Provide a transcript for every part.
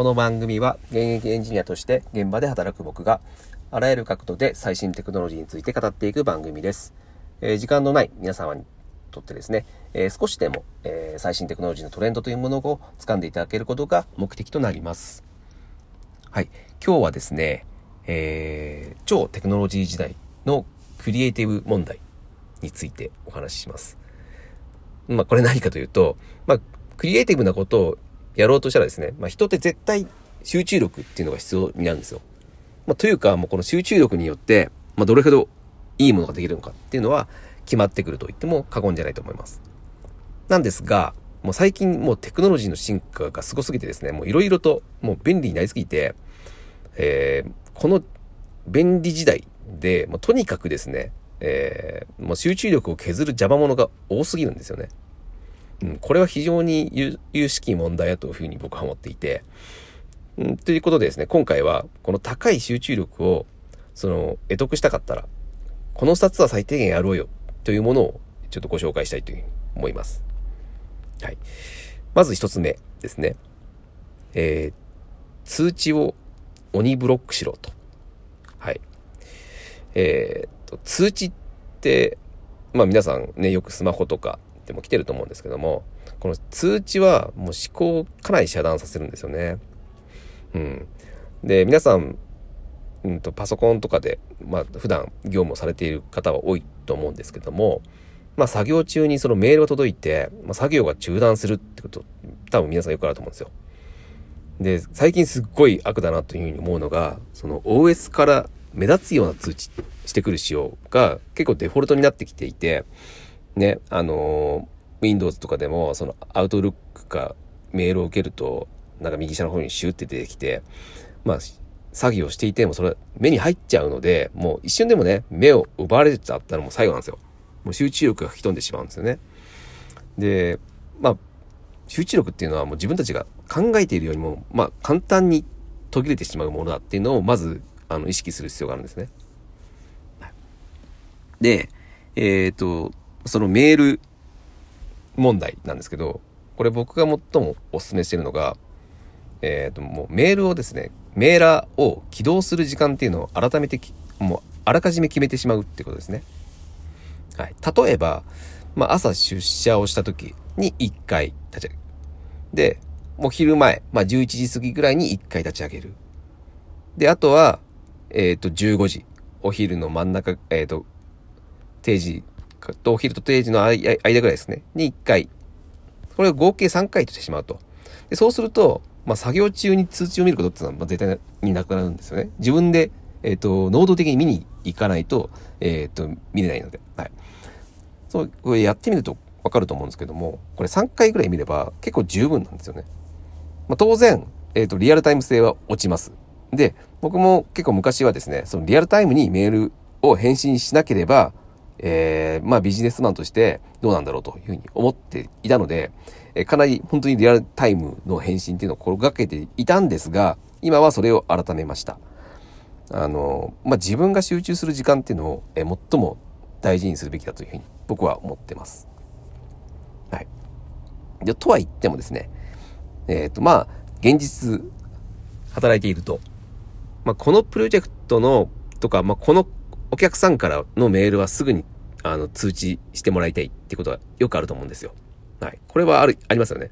この番組は現役エンジニアとして現場で働く僕があらゆる角度で最新テクノロジーについて語っていく番組です。えー、時間のない皆様にとってですね、えー、少しでも、えー、最新テクノロジーのトレンドというものを掴んでいただけることが目的となります。はい。今日はですね、えー、超テクノロジー時代のクリエイティブ問題についてお話しします。まあ、これ何かというと、まあ、クリエイティブなことをやろうとしたらですね、まあ、人って絶対集中力っていうのが必要になるんですよ。まあ、というか、もうこの集中力によって、まあ、どれほどいいものができるのかっていうのは決まってくると言っても過言じゃないと思います。なんですが、もう最近もうテクノロジーの進化がすごすぎてですね、もういろいろともう便利になりすぎて、えー、この便利時代で、もうとにかくですね、えー、もう集中力を削る邪魔者が多すぎるんですよね。うん、これは非常に有識問題だというふうに僕は思っていて、うん、ということでですね、今回はこの高い集中力をその得得したかったら、この2つは最低限やろうよというものをちょっとご紹介したいというふうに思います。はい。まず1つ目ですね。えー、通知を鬼ブロックしろと。はい。えー、と、通知って、まあ皆さんね、よくスマホとかでも来てると思うんですけども、この通知はもう思考をかなり遮断させるんですよね。うん。で、皆さん、うんと、パソコンとかで、まあ普段業務をされている方は多いと思うんですけども、まあ作業中にそのメールが届いて、まあ、作業が中断するってこと、多分皆さんよくあると思うんですよ。で、最近すっごい悪だなというふうに思うのが、その OS から目立つような通知してくる仕様が結構デフォルトになってきていて、ね、あの、Windows とかでも、その Outlook かメールを受けると、なんか右下の方にシューって出てきて、まあ、作業していてもそれ目に入っちゃうので、もう一瞬でもね、目を奪われちゃったらもう最後なんですよ。もう集中力が吹き飛んでしまうんですよね。で、まあ、集中力っていうのはもう自分たちが考えているよりも、まあ、簡単に途切れてしまうものだっていうのをまず、あの、意識する必要があるんですね。で、えっ、ー、と、そのメール問題なんですけど、これ僕が最もお勧めしてるのが、えっ、ー、と、もうメールをですね、メーラーを起動する時間っていうのを改めてもうあらかじめ決めてしまうってことですね。はい。例えば、まあ、朝出社をした時に1回立ち上げる。で、もう昼前、まあ、11時過ぎぐらいに1回立ち上げる。で、あとは、えっ、ー、と、15時。お昼の真ん中、えっ、ー、と、定時とお昼と定時の間ぐらいですね。に1回。これを合計3回としてしまうと。でそうすると、まあ、作業中に通知を見ることっていうのは、まあ、絶対になくなるんですよね。自分で、えっ、ー、と、能動的に見に行かないと、えっ、ー、と、見れないので。はい。そう、これやってみるとわかると思うんですけども、これ3回ぐらい見れば結構十分なんですよね。まあ、当然、えっ、ー、と、リアルタイム性は落ちます。で、僕も結構昔はですね、そのリアルタイムにメールを返信しなければ、えー、まあビジネスマンとしてどうなんだろうというふうに思っていたので、えー、かなり本当にリアルタイムの返信っていうのを心がけていたんですが、今はそれを改めました。あの、まあ自分が集中する時間っていうのを、えー、最も大事にするべきだというふうに僕は思ってます。はい。で、とは言ってもですね、えっ、ー、と、まあ、現実、働いていると、まあ、このプロジェクトの、とか、まあ、このお客さんからのメールはすぐに、あの、通知してもらいたいってことはよくあると思うんですよ。はい。これはある、ありますよね。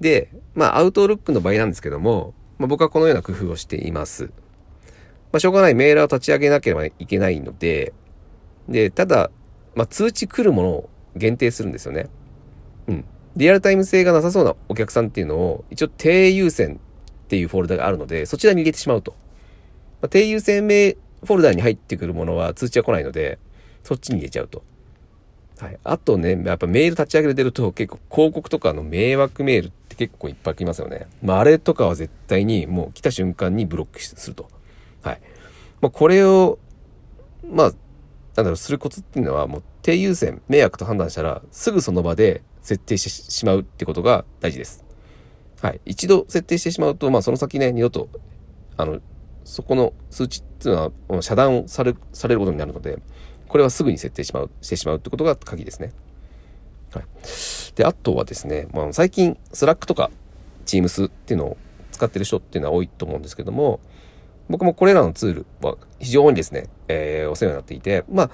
で、まあ、アウトルックの場合なんですけども、まあ、僕はこのような工夫をしています。まあ、しょうがないメールを立ち上げなければいけないので、で、ただ、まあ、通知来るものを限定するんですよね。うん。リアルタイム性がなさそうなお客さんっていうのを、一応低優先っていうフォルダがあるので、そちらに入れてしまうと。まあ、低優先名フォルダに入ってくるものは通知は来ないので、そっちに入れちゃうと。はい。あとね、やっぱメール立ち上げてると結構広告とかの迷惑メールって結構いっぱい来ますよね。まああれとかは絶対にもう来た瞬間にブロックすると。はい。まあこれを、まあ、なんだろう、するコツっていうのはもう低優先、迷惑と判断したらすぐその場で設定してしまうってことが大事です。はい。一度設定してしまうと、まあその先ね、二度と、あの、そこの数値っていうのは遮断されされることになるので、これはすぐに設定しまうしてしまうってことが鍵ですね。はい。で、あとはですね、まあ、最近、 Slack とか Teams っていうのを使ってる人っていうのは多いと思うんですけども、僕もこれらのツールは非常にですね、えー、お世話になっていて、まあ、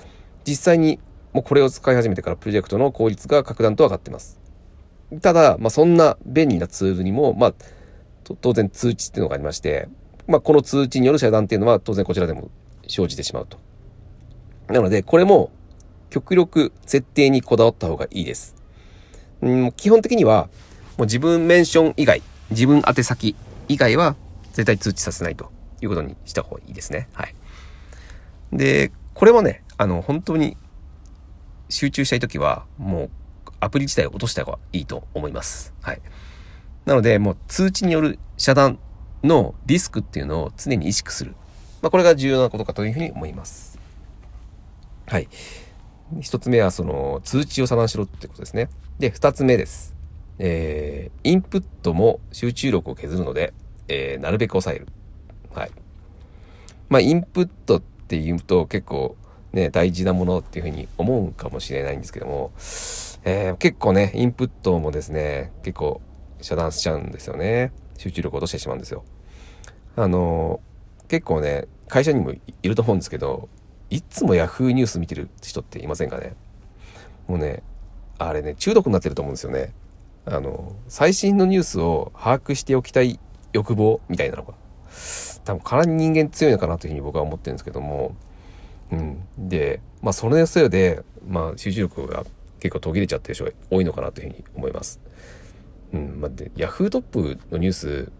実際にもうこれを使い始めてからプロジェクトの効率が格段と上がってます。ただ、まあ、そんな便利なツールにも、まあ、当然通知っていうのがありまして、まあ、この通知による遮断っていうのは当然こちらでも生じてしまうと。なので、これも極力設定にこだわった方がいいです。うん、基本的には、もう自分メンション以外、自分宛先以外は絶対通知させないということにした方がいいですね。はい。で、これもね、あの、本当に集中したいときは、もうアプリ自体を落とした方がいいと思います。はい。なので、もう通知による遮断のリスクっていうのを常に意識する。まあ、これが重要なことかというふうに思います。はい。一つ目は、その、通知を遮断しろってことですね。で、二つ目です。えー、インプットも集中力を削るので、えー、なるべく抑える。はい。まあ、インプットって言うと結構ね、大事なものっていうふうに思うかもしれないんですけども、えー、結構ね、インプットもですね、結構遮断しちゃうんですよね。集中力を落としてしまうんですよ。あの、結構ね、会社にもいると思うんですけど、いつも Yahoo ニュース見てる人っていませんかね？もうね、あれね、中毒になってると思うんですよね。あの、最新のニュースを把握しておきたい欲望みたいなのが、多分体に人間強いのかなというふうに僕は思ってるんですけども、うん。で、まあ、それのせいで、まあ、集中力が結構途切れちゃってる人が多いのかなというふうに思います。うん。まあ、で、ヤフートップのニュース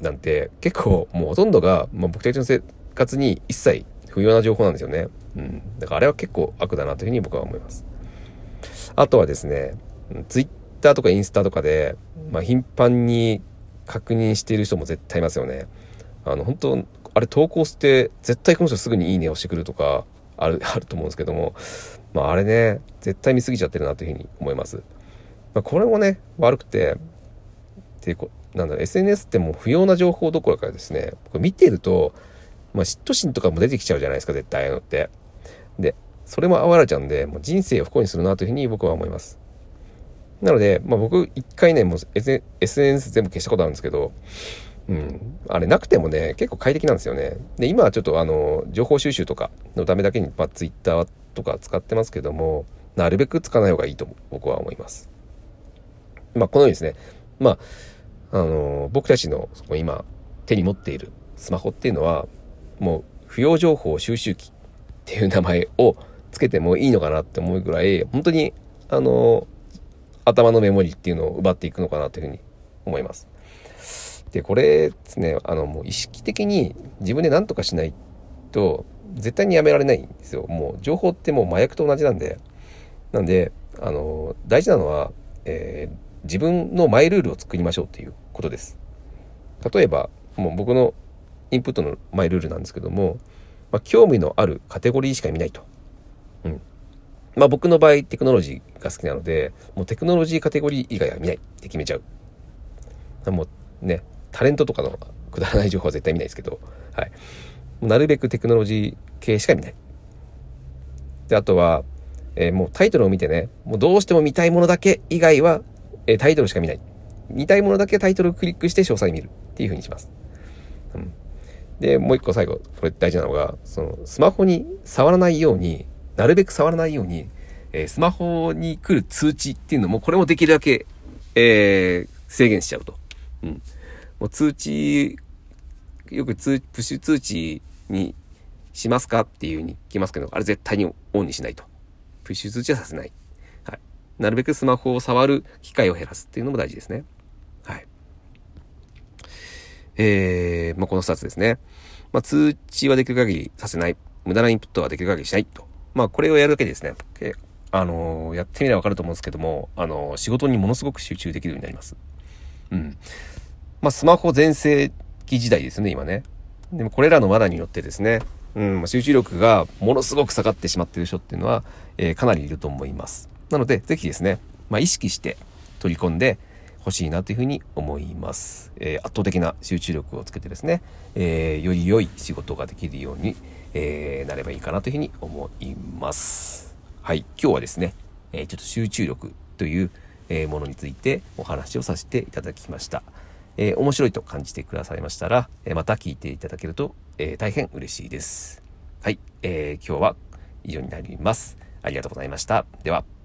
なんて結構もうほとんどが、まあ、僕たちの生活に一切不要な情報なんですよね。うん。だからあれは結構悪だなというふうに僕は思います。あとはですね、ツイッターとかインスタとかで、まあ、頻繁に確認している人も絶対いますよね。あの、本当あれ投稿して絶対この人すぐにいいねをしてくるとかある、あると思うんですけども、まああれね、絶対見過ぎちゃってるなというふうに思います。まあ、これもね、悪くて、でこなんだ、SNS ってもう不要な情報どころかですね、これ見てると、まあ嫉妬心とかも出てきちゃうじゃないですか、絶対ああいうのって。で、それも哀れちゃうんで、もう人生を不幸にするなというふうに僕は思います。なので、まあ僕一回ね、もう SNS 全部消したことあるんですけど、うん。あれなくてもね、結構快適なんですよね。で、今はちょっとあの、情報収集とかのためだけに、まあ、Twitter とか使ってますけども、なるべく使わない方がいいと僕は思います。まあ、このようにですね、まあ、あの、僕たちの今手に持っているスマホっていうのは、もう不要情報収集機っていう名前をつけてもいいのかなって思うぐらい、本当に、あの、頭のメモリっていうのを奪っていくのかなというふうに思います。で、これですね、あの、もう意識的に自分で何とかしないと、絶対にやめられないんですよ。もう情報ってもう麻薬と同じなんで。なんで、あの、大事なのは、えー、自分のマイルールを作りましょうっていうことです。例えば、もう僕のインプットのマイルールなんですけども、まあ、興味のあるカテゴリーしか見ないと。うん。まあ僕の場合テクノロジーが好きなので、もうテクノロジーカテゴリー以外は見ないって決めちゃう。もうね、タレントとかのくだらない情報は絶対見ないですけど、はい。なるべくテクノロジー系しか見ない。で、あとは、えー、もうタイトルを見てね、もうどうしても見たいものだけ以外は、え、タイトルしか見ない。見たいものだけタイトルをクリックして詳細見るっていう風にします。うん。で、もう一個最後、これ大事なのが、その、スマホに触らないように、なるべく触らないように、えー、スマホに来る通知っていうのも、これもできるだけ、えー、制限しちゃうと。うん。もう通知、よく通、プッシュ通知にしますかっていうふうに聞きますけど、あれ絶対にオンにしないと。プッシュ通知はさせない。なるべくスマホを触る機会を減らすっていうのも大事ですね。はい。えー、まあ、この2つですね。まあ、通知はできる限りさせない。無駄なインプットはできる限りしないと。まあ、これをやるだけでですね。あのー、やってみればわかると思うんですけども、あのー、仕事にものすごく集中できるようになります。うん。まあ、スマホ全盛期時代ですね、今ね。でもこれらの罠によってですね、うん、集中力がものすごく下がってしまっている人っていうのは、えー、かなりいると思います。なので、ぜひですね、まあ、意識して取り込んでほしいなというふうに思います。えー、圧倒的な集中力をつけてですね、えー、より良い仕事ができるように、えなればいいかなというふうに思います。はい、今日はですね、えちょっと集中力というものについてお話をさせていただきました。え、面白いと感じてくださいましたら、えまた聞いていただけると、え大変嬉しいです。はい、え今日は以上になります。ありがとうございました。では。